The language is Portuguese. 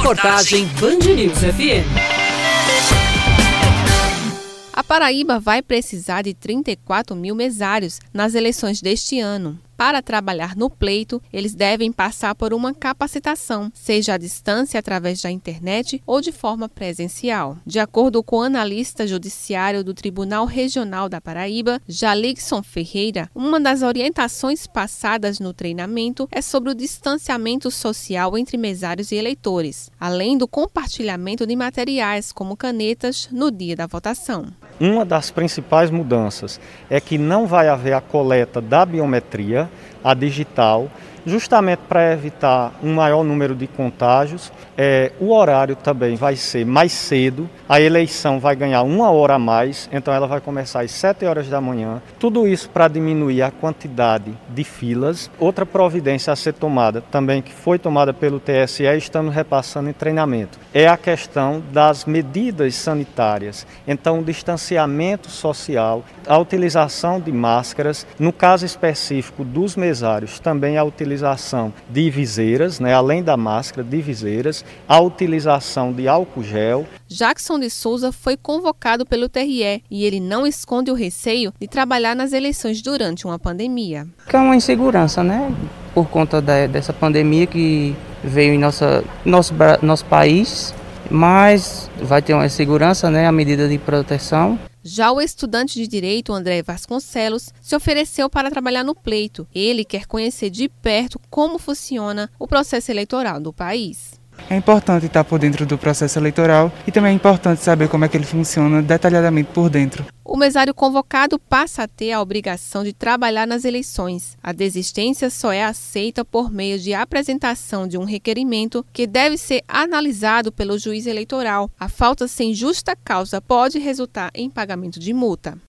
Reportagem Band News FM. A Paraíba vai precisar de 34 mil mesários nas eleições deste ano. Para trabalhar no pleito, eles devem passar por uma capacitação, seja à distância através da internet ou de forma presencial. De acordo com o analista judiciário do Tribunal Regional da Paraíba, Jalixson Ferreira, uma das orientações passadas no treinamento é sobre o distanciamento social entre mesários e eleitores, além do compartilhamento de materiais como canetas no dia da votação. Uma das principais mudanças é que não vai haver a coleta da biometria, a digital, justamente para evitar um maior número de contágios. É, o horário também vai ser mais cedo, a eleição vai ganhar uma hora a mais, então ela vai começar às 7 horas da manhã. Tudo isso para diminuir a quantidade de filas. Outra providência a ser tomada, também que foi tomada pelo TSE, estamos repassando em treinamento, é a questão das medidas sanitárias. Então, o distanciamento social, a utilização de máscaras, no caso específico dos mesários, também a utilização utilização de viseiras, né, além da máscara, de viseiras, a utilização de álcool gel. Jackson de Souza foi convocado pelo TRE e ele não esconde o receio de trabalhar nas eleições durante uma pandemia. É uma insegurança, né? Por conta da, dessa pandemia que veio em nossa, nosso, nosso país, mas vai ter uma insegurança, né? A medida de proteção. Já o estudante de direito André Vasconcelos se ofereceu para trabalhar no pleito. Ele quer conhecer de perto como funciona o processo eleitoral do país. É importante estar por dentro do processo eleitoral e também é importante saber como é que ele funciona detalhadamente por dentro. O mesário convocado passa a ter a obrigação de trabalhar nas eleições. A desistência só é aceita por meio de apresentação de um requerimento que deve ser analisado pelo juiz eleitoral. A falta sem justa causa pode resultar em pagamento de multa.